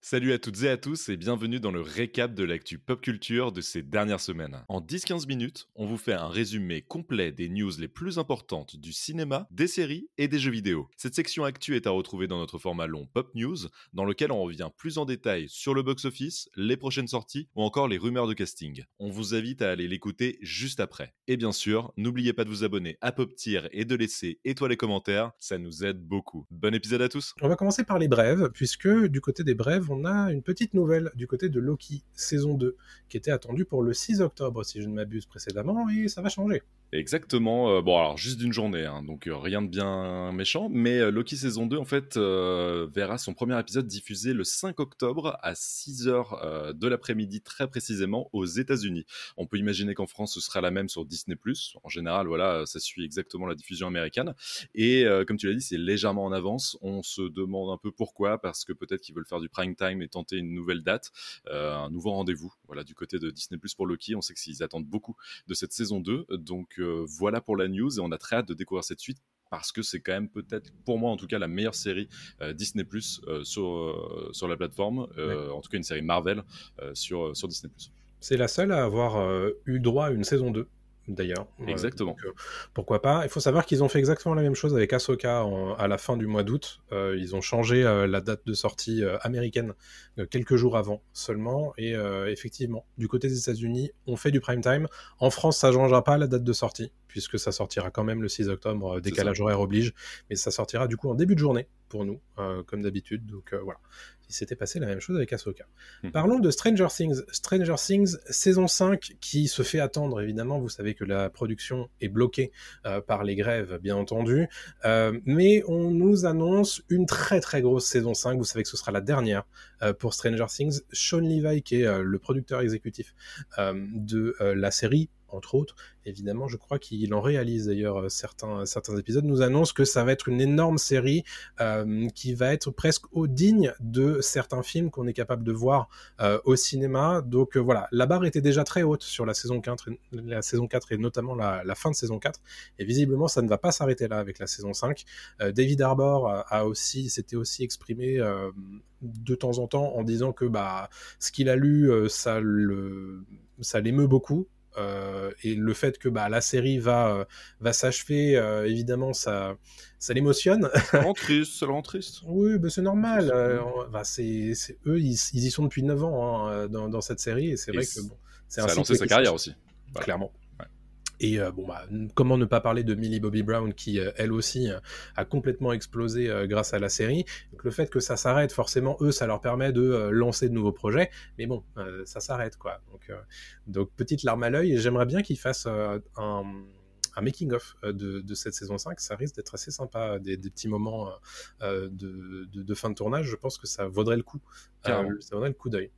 Salut à toutes et à tous et bienvenue dans le récap de l'actu pop culture de ces dernières semaines. En 10-15 minutes, on vous fait un résumé complet des news les plus importantes du cinéma, des séries et des jeux vidéo. Cette section actu est à retrouver dans notre format long Pop News, dans lequel on revient plus en détail sur le box-office, les prochaines sorties ou encore les rumeurs de casting. On vous invite à aller l'écouter juste après. Et bien sûr, n'oubliez pas de vous abonner à Pop Tier et de laisser étoiles et commentaires, ça nous aide beaucoup. Bon épisode à tous On va commencer par les brèves, puisque du côté des brèves, on a une petite nouvelle du côté de Loki, saison 2, qui était attendue pour le 6 octobre, si je ne m'abuse précédemment, et ça va changer. Exactement. Euh, bon, alors juste d'une journée, hein, donc euh, rien de bien méchant. Mais euh, Loki saison 2, en fait, verra son premier épisode diffusé le 5 octobre à 6h de l'après-midi, très précisément, aux États-Unis. On peut imaginer qu'en France, ce sera la même sur Disney. En général, voilà, ça suit exactement la diffusion américaine. Et comme tu l'as dit, c'est légèrement en avance. On se demande un peu pourquoi, parce que peut-être qu'ils veulent faire du prime time et tenter une nouvelle date, un nouveau rendez-vous. Voilà, du côté de Disney pour Loki, on sait qu'ils attendent beaucoup de cette saison 2. Donc, voilà pour la news et on a très hâte de découvrir cette suite parce que c'est quand même peut-être pour moi en tout cas la meilleure série euh, Disney Plus euh, sur, euh, sur la plateforme, en tout cas une série Marvel sur, sur Disney Plus. C'est la seule à avoir eu droit à une saison 2 d'ailleurs. Exactement. Euh, pourquoi pas Il faut savoir qu'ils ont fait exactement la même chose avec Ahsoka à la fin du mois d'août. Euh, ils ont changé euh, la date de sortie américaine quelques jours avant seulement. Et effectivement, du côté des États-Unis, on fait du prime time. En France, ça ne changera pas la date de sortie, puisque ça sortira quand même le 6 octobre, décalage horaire oblige. Mais ça sortira du coup en début de journée pour nous, comme d'habitude. Donc voilà il s'était passé la même chose avec Ahsoka. Hmm. Parlons de Stranger Things. Stranger Things saison 5 qui se fait attendre évidemment. Vous savez que la production est bloquée euh, par les grèves, bien entendu. Euh, mais on nous annonce une très très grosse saison 5. Vous savez que ce sera la dernière euh, pour Stranger Things. Sean Levi, qui est le producteur exécutif de la série, entre autres. Évidemment, je crois qu'il en réalise d'ailleurs euh, certains, certains épisodes, nous annonce que ça va être une énorme série euh, qui va être presque au digne de certains films qu'on est capable de voir euh, au cinéma. Donc voilà, la barre était déjà très haute sur la saison 4, la saison 4 et notamment la, fin de saison 4. Et visiblement, ça ne va pas s'arrêter là avec la saison 5. David Arbor a aussi, s'était aussi exprimé de temps en temps en disant que bah, ce qu'il a lu, ça ça l'émeut beaucoup euh, et le fait que bah, la série va, euh, va s'achever, euh, évidemment, ça, ça l'émotionne. Ça rend triste, ça rend triste. oui, bah, c'est normal. Bah, c'est, eux, ils, ils, y sont depuis 9 ans hein, dans, dans, cette série, et c'est vrai que bon, c'est ça a lancé sa carrière aussi. Clairement. Et euh, bon, bah, comment ne pas parler de Millie Bobby Brown qui, euh, elle aussi, euh, a complètement explosé grâce à la série. Donc le fait que ça s'arrête, forcément, eux, ça leur permet de lancer de nouveaux projets. Mais bon, ça s'arrête, quoi. Donc, donc, petite larme à l'œil. Et j'aimerais bien qu'ils fassent un un making-of de, cette saison 5. Ça risque d'être assez sympa, des, petits moments de, de, fin de tournage. Je pense que ça vaudrait le coup. ça vaudrait le coup d'œil.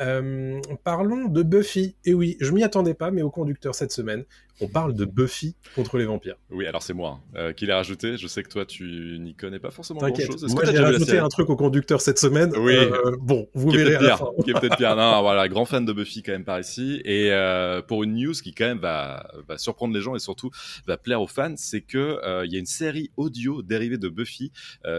Euh, parlons de Buffy. Et oui, je m'y attendais pas, mais au conducteur cette semaine, on parle de Buffy contre les vampires. Oui, alors c'est moi hein, euh, qui l'ai rajouté. Je sais que toi, tu n'y connais pas forcément grand-chose. Moi, j'ai rajouté un truc au conducteur cette semaine. Oui. Euh, bon, vous verrez à Qui est peut-être pire. Non, voilà, grand fan de Buffy quand même par ici. Et pour une news qui quand même va, va, surprendre les gens et surtout va plaire aux fans, c'est que il y a une série audio dérivée de Buffy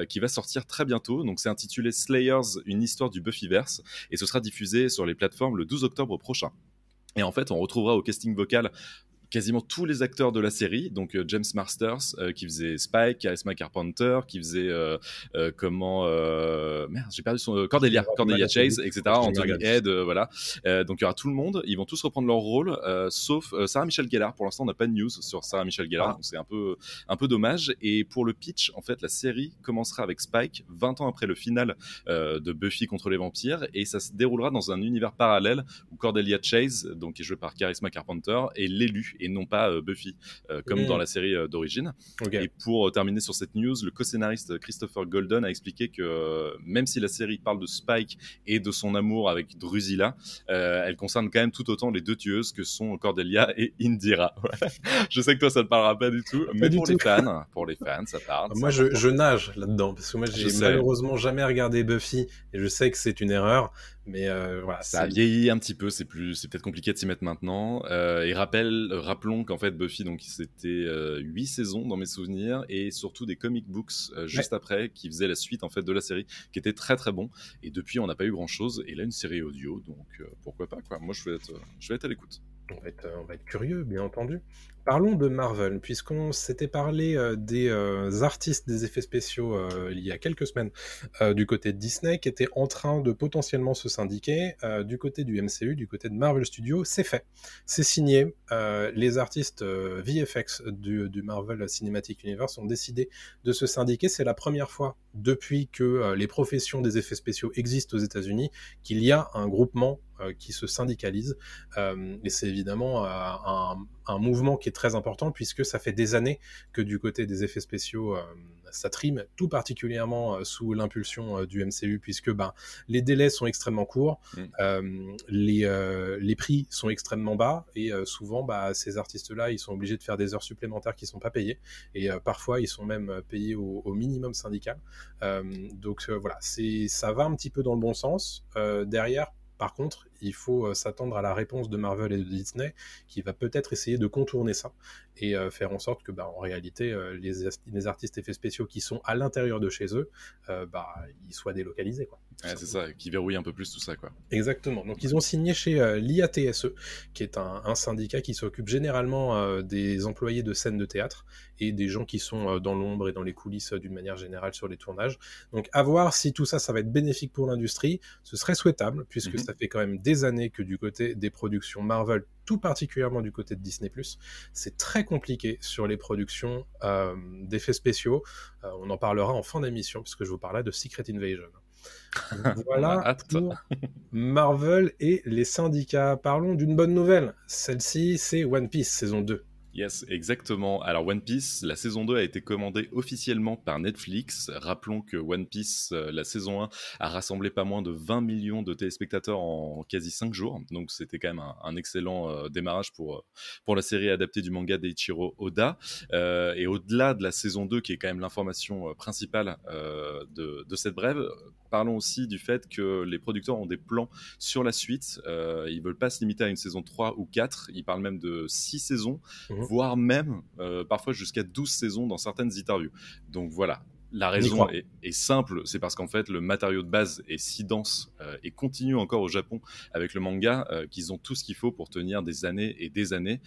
qui va sortir très bientôt. Donc c'est intitulé Slayers, une histoire du Buffyverse, et ce sera diffusé sur les plateformes le 12 octobre prochain. Et en fait, on retrouvera au casting vocal quasiment tous les acteurs de la série. Donc euh, James Masters euh, qui faisait Spike, Charisma Carpenter qui faisait euh, comment merde j'ai perdu son Cordelia, Cordelia Chase, etc. Anthony Ed, voilà. donc il y aura tout le monde. Ils vont tous reprendre leur rôle, sauf Sarah Michelle Gellar. Pour l'instant, on n'a pas de news sur Sarah Michelle Gellar, ah. donc c'est un peu un peu dommage. Et pour le pitch, en fait, la série commencera avec Spike 20 ans après le final de Buffy contre les vampires et ça se déroulera dans un univers parallèle où Cordelia Chase, donc qui est jouée par Charisma Carpenter, est l'élu et non pas euh, Buffy, euh, comme dans la série euh, d'origine. Et pour terminer sur cette news, le co-scénariste Christopher Golden a expliqué que même si la série parle de Spike et de son amour avec Drusilla, elle concerne quand même tout autant les deux tueuses que sont Cordelia et Indira. je sais que toi, ça ne te parlera pas du tout, mais pour les fans, pour les fans, ça parle. Moi, je, nage là-dedans parce que moi, j'ai malheureusement jamais regardé Buffy et je sais que c'est une erreur. Mais euh, voilà, ça a vieilli un petit peu, c'est plus, c'est peut-être compliqué de s'y mettre maintenant. Euh, et rappel, rappelons qu'en fait Buffy, donc c'était euh, huit saisons dans mes souvenirs et surtout des comic books juste après qui faisaient la suite en fait de la série, qui était très très bon. Et depuis, on n'a pas eu grand chose. Et là, une série audio, donc pourquoi pas quoi. Moi, je vais être, je vais être à l'écoute. On va, être, on va être curieux, bien entendu. Parlons de Marvel, puisqu'on s'était parlé euh, des euh, artistes des effets spéciaux euh, il y a quelques semaines du côté de Disney, qui étaient en train de potentiellement se syndiquer. du côté du MCU, du côté de Marvel Studios, c'est fait. C'est signé. les artistes VFX du, du, Marvel Cinematic Universe ont décidé de se syndiquer. C'est la première fois depuis que les professions des effets spéciaux existent aux États-Unis qu'il y a un groupement qui se syndicalise. et c'est évidemment un, un mouvement qui est très important puisque ça fait des années que du côté des effets spéciaux, euh, ça trime, tout particulièrement euh, sous l'impulsion euh, du MCU puisque ben, les délais sont extrêmement courts, mm. les, les prix sont extrêmement bas et souvent bah, ces artistes-là, ils sont obligés de faire des heures supplémentaires qui ne sont pas payées et parfois ils sont même payés au, au minimum syndical. donc voilà, c'est ça va un petit peu dans le bon sens. derrière, par contre, il faut euh, s'attendre à la réponse de Marvel et de Disney qui va peut-être essayer de contourner ça et euh, faire en sorte que, bah, en réalité, euh, les, artistes effets spéciaux qui sont à l'intérieur de chez eux, bah, ils soient délocalisés. Quoi, c'est ça, qui verrouille un peu plus tout ça. Quoi. Exactement. Donc, ils ont signé chez l'IATSE, qui est un, syndicat qui s'occupe généralement des employés de scènes de théâtre et des gens qui sont dans l'ombre et dans les coulisses d'une manière générale sur les tournages. Donc, à voir si tout ça, ça va être bénéfique pour l'industrie. Ce serait souhaitable, puisque mhm. ça fait quand même des années que du côté des productions Marvel, tout particulièrement du côté de Disney ⁇ c'est très compliqué sur les productions euh, d'effets spéciaux. Euh, on en parlera en fin d'émission, puisque je vous parlais de Secret Invasion. voilà pour Marvel et les syndicats. Parlons d'une bonne nouvelle. Celle-ci, c'est One Piece saison 2. Yes, exactement. Alors One Piece, la saison 2 a été commandée officiellement par Netflix. Rappelons que One Piece, euh, la saison 1, a rassemblé pas moins de 20 millions de téléspectateurs en quasi 5 jours. Donc c'était quand même un, excellent euh, démarrage pour, euh, pour la série adaptée du manga d'Eiichiro Oda. et au-delà de la saison 2, qui est quand même l'information principale de, de, cette brève, parlons aussi du fait que les producteurs ont des plans sur la suite. ils veulent pas se limiter à une saison 3 ou 4. Ils parlent même de 6 saisons. Mmh. Mhm. voire même euh, parfois jusqu'à 12 saisons dans certaines interviews. Donc voilà, la raison est, simple, c'est parce qu'en fait le matériau de base est si dense euh, et continue encore au Japon avec le manga euh, qu'ils ont tout ce qu'il faut pour tenir des années et des années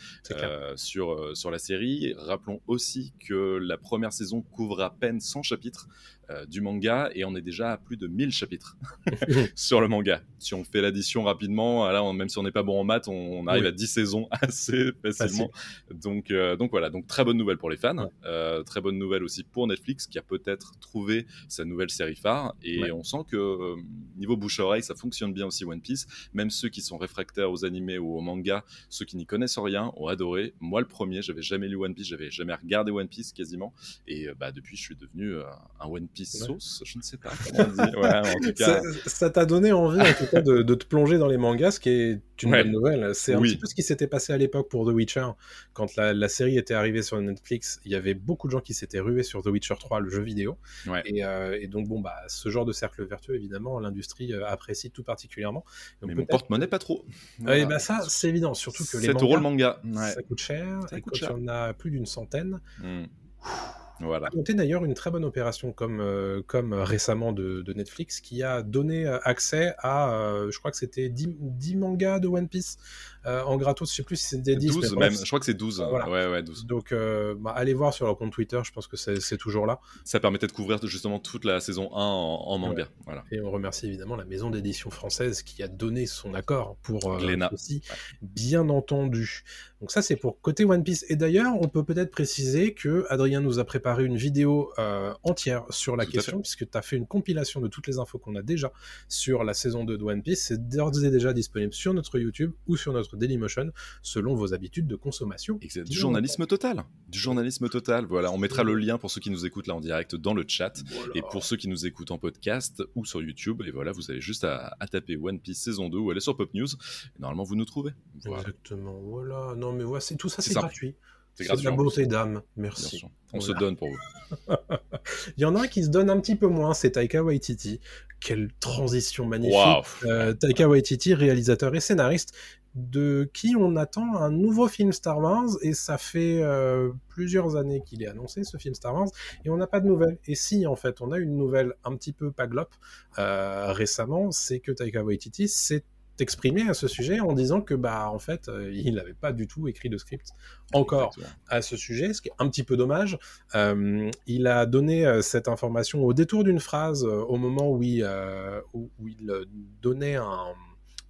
sur, sur la série. Rappelons aussi que la première saison couvre à peine 100 chapitres, euh, du manga et on est déjà à plus de 1000 chapitres sur le manga. Si on fait l'addition rapidement, là, même si on n'est pas bon en maths, on, arrive à 10 saisons assez facilement. Donc, euh, donc voilà, donc très bonne nouvelle pour les fans, euh, très bonne nouvelle aussi pour Netflix qui a peut-être trouvé sa nouvelle série phare. Et on sent que niveau bouche-oreille, ça fonctionne bien aussi One Piece. Même ceux qui sont réfractaires aux animés ou aux mangas, ceux qui n'y connaissent rien, ont adoré. Moi, le premier, j'avais jamais lu One Piece, j'avais jamais regardé One Piece quasiment. Et bah, depuis, je suis devenu un One Piece sauce, je ne sais pas Ça t'a donné envie en tout cas de, te plonger dans les mangas, ce qui est une bonne nouvelle. C'est un petit peu ce qui s'était passé à l'époque pour The Witcher. Quand la, série était arrivée sur Netflix, il y avait beaucoup de gens qui s'étaient rués sur The Witcher 3, le jeu vidéo. Euh, et, donc bon, bah, ce genre de cercle vertueux, évidemment, l'industrie euh, apprécie tout particulièrement. Mais mon porte-monnaie pas trop. Et bah, ça, c'est évident, surtout que les mangas, manga. ça coûte cher. Ça et coûte quand cher. il y en a plus d'une centaine. Hmm. Voilà. Noté d'ailleurs une très bonne opération comme, euh, comme récemment de, Netflix qui a donné euh, accès à, euh, je crois que c'était 10, 10, mangas de One Piece euh, en gratos, je sais plus si c'était 10. 12 même, je crois que c'est 12. Ouais, ouais, 12. Donc, bah, allez voir sur leur compte Twitter, je pense que c'est toujours là. Ça permettait de couvrir justement toute la saison 1 en, manga. Voilà. Et on remercie évidemment la maison d'édition française qui a donné son accord pour aussi, bien entendu. Donc ça, c'est pour côté One Piece. Et d'ailleurs, on peut peut-être préciser que Adrien nous a préparé une vidéo entière sur la question, puisque tu as fait une compilation de toutes les infos qu'on a déjà sur la saison 2 de One Piece. C'est d'ores et déjà disponible sur notre YouTube ou sur notre Dailymotion selon vos habitudes de consommation. du journalisme total. Du journalisme total. Voilà, on mettra le lien pour ceux qui nous écoutent là en direct dans le chat et pour ceux qui nous écoutent en podcast ou sur YouTube. Et voilà, vous avez juste à, taper One Piece saison 2 ou aller sur Pop News. Et normalement, vous nous trouvez. Exactement. Voilà. Non, mais voilà, c'est tout ça, c'est gratuit. C'est de la beauté d'âme. Merci. On se donne pour vous. Il y en a un qui se donne un petit peu moins, c'est Taika Waititi, quelle transition magnifique. Taika Waititi, réalisateur et scénariste, de qui on attend un nouveau film Star Wars et ça fait euh, plusieurs années qu'il est annoncé ce film Star Wars et on n'a pas de nouvelles. Et si en fait on a une nouvelle un petit peu paglope euh, récemment, c'est que Taika Waititi s'est exprimé à ce sujet en disant que bah en fait euh, il n'avait pas du tout écrit de script encore à ce sujet, ce qui est un petit peu dommage. il a donné cette information au détour d'une phrase au moment où il donnait un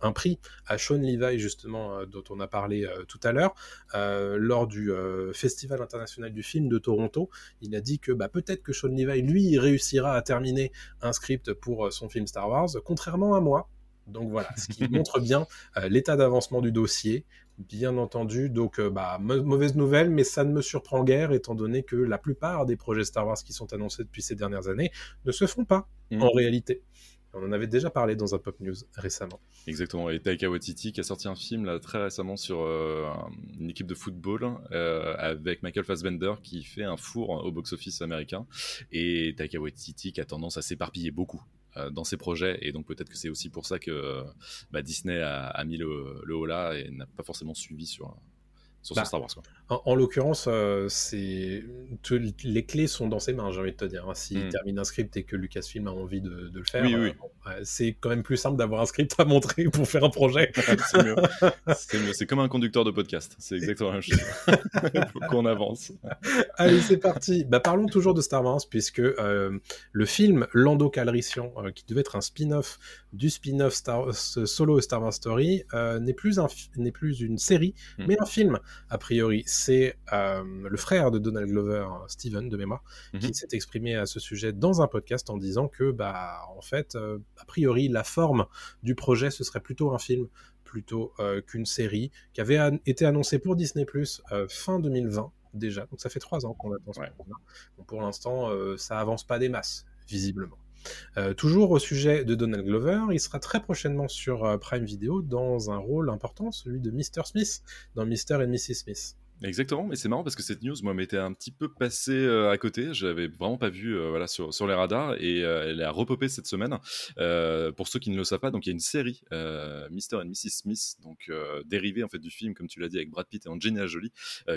un prix à Sean Levi, justement, euh, dont on a parlé euh, tout à l'heure, euh, lors du Festival international du film de Toronto. Il a dit que bah, peut-être que Sean Levi, lui, réussira à terminer un script pour son film Star Wars, contrairement à moi. Donc voilà, ce qui montre bien l'état d'avancement du dossier, bien entendu. Donc, bah, mauvaise nouvelle, mais ça ne me surprend guère, étant donné que la plupart des projets Star Wars qui sont annoncés depuis ces dernières années ne se font pas mmh. en réalité. On en avait déjà parlé dans un Pop News récemment. Exactement. Et Taika Waititi qui a sorti un film là, très récemment sur euh, une équipe de football euh, avec Michael Fassbender qui fait un four au box-office américain. Et Taika Waititi qui a tendance à s'éparpiller beaucoup euh, dans ses projets. Et donc peut-être que c'est aussi pour ça que bah, Disney a, mis le haut là et n'a pas forcément suivi sur bah, Star Wars. En, l'occurrence, euh, c'est les clés sont dans ses mains, j'ai envie de te dire. Hein. S'il hmm. termine un script et que Lucasfilm a envie de, le faire, euh, c'est quand même plus simple d'avoir un script à montrer pour faire un projet. c'est mieux. C'est comme un conducteur de podcast. C'est exactement la même chose. faut qu'on avance. Allez, c'est parti. Bah, parlons toujours de Star Wars, puisque euh, le film Lando Calrissian, qui devait être un spin-off du spin-off Star... solo Star Wars Story, n'est plus, un... plus une série, hmm. mais un film a priori, c'est euh, le frère de Donald Glover, Steven, de mémoire, qui mhm. s'est exprimé à ce sujet dans un podcast en disant que, bah, en fait, euh, a priori, la forme du projet, ce serait plutôt un film plutôt euh, qu'une série qui avait été annoncée pour Disney Plus fin 2020 déjà. Donc ça fait trois ans qu'on attend ce pour l'instant, ça avance pas des masses, visiblement. Euh, toujours au sujet de Donald Glover, il sera très prochainement sur euh, Prime Video dans un rôle important, celui de Mr. Smith, dans Mr. et Mrs. Smith. Exactement, mais c'est marrant parce que cette news, moi, m'était un petit peu passée euh, à côté. Je l'avais vraiment pas vue euh, voilà, sur, les radars et euh, elle a repopé cette semaine. pour ceux qui ne le savent pas, donc il y a une série, Mr. and Mrs. Smith, donc dérivée en fait du film, comme tu l'as dit, avec Brad Pitt et Angelina Jolie,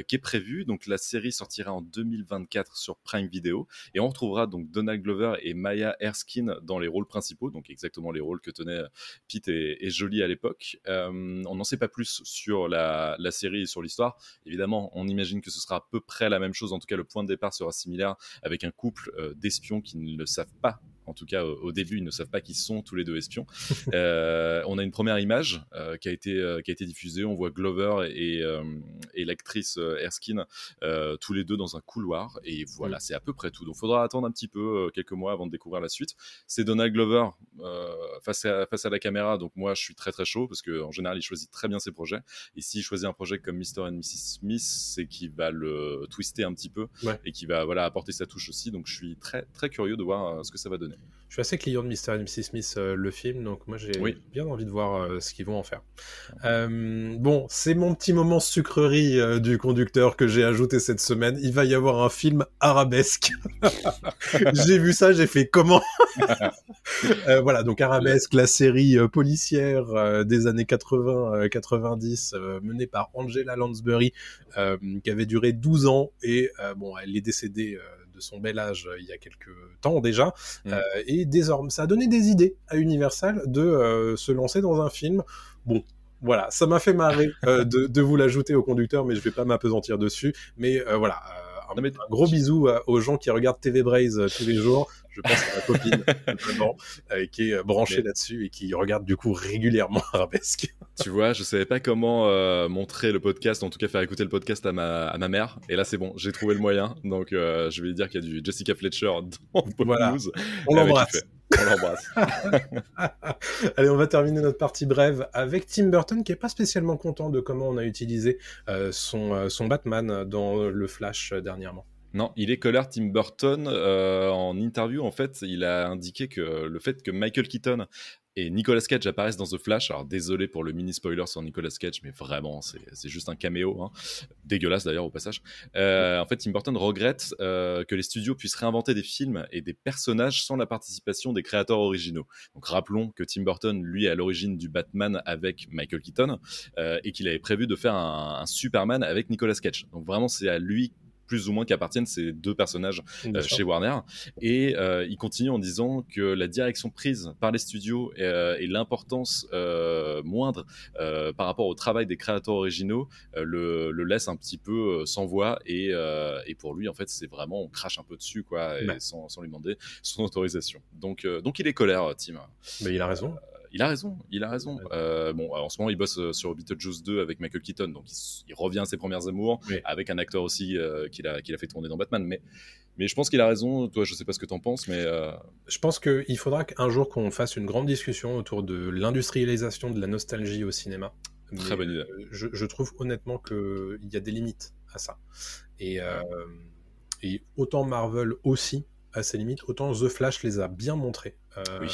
qui est prévue. Donc la série sortira en 2024 sur Prime Video et on retrouvera donc Donald Glover et Maya Erskine dans les rôles principaux, donc exactement les rôles que tenaient Pitt et, Jolie à l'époque. on n'en sait pas plus sur la série et sur l'histoire. Évidemment, on imagine que ce sera à peu près la même chose. En tout cas, le point de départ sera similaire avec un couple euh, d'espions qui ne le savent pas en tout cas au, début, ils ne savent pas qu'ils sont tous les deux espions. Euh, on a une première image euh, qui, a été, qui a été diffusée. On voit Glover et, et l'actrice Erskine tous les deux dans un couloir. Et voilà, mm. c'est à peu près tout. Donc il faudra attendre un petit peu, quelques mois avant de découvrir la suite. C'est Donald Glover face, à, face à la caméra. Donc moi, je suis très très chaud parce qu'en général, il choisit très bien ses projets. Et s'il choisit un projet comme Mr. and Mrs. Smith, c'est qu'il va le twister un petit peu et qui va voilà, apporter sa touche aussi. Donc je suis très très curieux de voir ce que ça va donner. Je suis assez client de Mr. et Mrs. Smith, euh, le film, donc moi j'ai bien envie de voir euh, ce qu'ils vont en faire. Euh, bon, c'est mon petit moment sucrerie du conducteur que j'ai ajouté cette semaine. Il va y avoir un film arabesque. j'ai vu ça, j'ai fait comment? Voilà, donc arabesque, la série policière des années 80-90 menée par Angela Lansbury, qui avait duré 12 ans et bon, elle est décédée son bel âge euh, il y a quelques temps déjà. Mm. Euh, et désormais, ça a donné des idées à Universal de euh, se lancer dans un film. Bon, voilà, ça m'a fait marrer de, vous l'ajouter au conducteur, mais je vais pas m'apesantir dessus. Mais voilà, un, un, gros bisou aux gens qui regardent TV Braze tous les jours je pense à ma copine, euh, qui est euh, branchée là-dessus et qui regarde du coup régulièrement Arabesque. tu vois, je savais pas comment euh, montrer le podcast, en tout cas faire écouter le podcast à ma, à ma mère. Et là, c'est bon, j'ai trouvé le moyen. Donc, je vais lui dire qu'il y a du Jessica Fletcher dans Pop voilà. News. On l'embrasse. On l'embrasse. Allez, on va terminer notre partie brève avec Tim Burton qui est pas spécialement content de comment on a utilisé son, son Batman dans le Flash dernièrement. Non, il est colère Tim Burton. Euh, en interview, en fait, il a indiqué que le fait que Michael Keaton et Nicolas Cage apparaissent dans The Flash. Alors désolé pour le mini spoiler sur Nicolas Cage, mais vraiment c'est juste un caméo, hein. dégueulasse d'ailleurs au passage. en fait, Tim Burton regrette que les studios puissent réinventer des films et des personnages sans la participation des créateurs originaux. Donc rappelons que Tim Burton, lui, est à l'origine du Batman avec Michael Keaton et qu'il avait prévu de faire un, un Superman avec Nicolas Cage. Donc vraiment, c'est à lui plus ou moins qu'appartiennent ces deux personnages euh, chez Warner. Et euh, il continue en disant que la direction prise par les studios et, euh, l'importance moindre par rapport au travail des créateurs originaux le, laisse un petit peu sans voix. Et, pour lui, en fait, c'est vraiment, on crache un peu dessus, quoi, sans, lui demander son autorisation. Donc, donc il est colère, Tim. Mais il a raison il a raison, il a raison. Euh, bon, en ce moment, il bosse euh, sur Beetlejuice 2 avec Michael Keaton, donc il, revient à ses premières amours, avec un acteur aussi euh, qu'il a, a fait tourner dans Batman. Mais, mais je pense qu'il a raison. Toi, je sais pas ce que tu en penses, mais. Je pense qu'il faudra qu'un jour qu'on fasse une grande discussion autour de l'industrialisation de la nostalgie au cinéma. Très bonne idée. Je, trouve honnêtement qu'il y a des limites à ça. Et, et autant Marvel aussi à ses limites, autant The Flash les a bien montrés. oui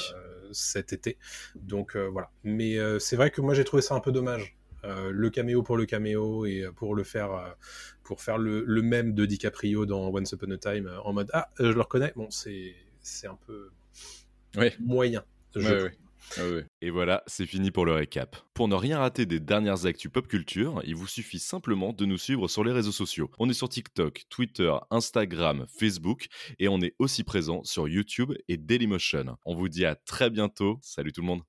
cet été. Donc euh, voilà. Mais euh, c'est vrai que moi j'ai trouvé ça un peu dommage. Euh, le caméo pour le caméo et pour le faire pour faire le, même de DiCaprio dans Once Upon a Time en mode ah je le reconnais bon c'est c'est un peu moyen ah Et voilà, c'est fini pour le récap. Pour ne rien rater des dernières actus pop culture, il vous suffit simplement de nous suivre sur les réseaux sociaux. On est sur TikTok, Twitter, Instagram, Facebook et on est aussi présent sur YouTube et Dailymotion. On vous dit à très bientôt. Salut tout le monde.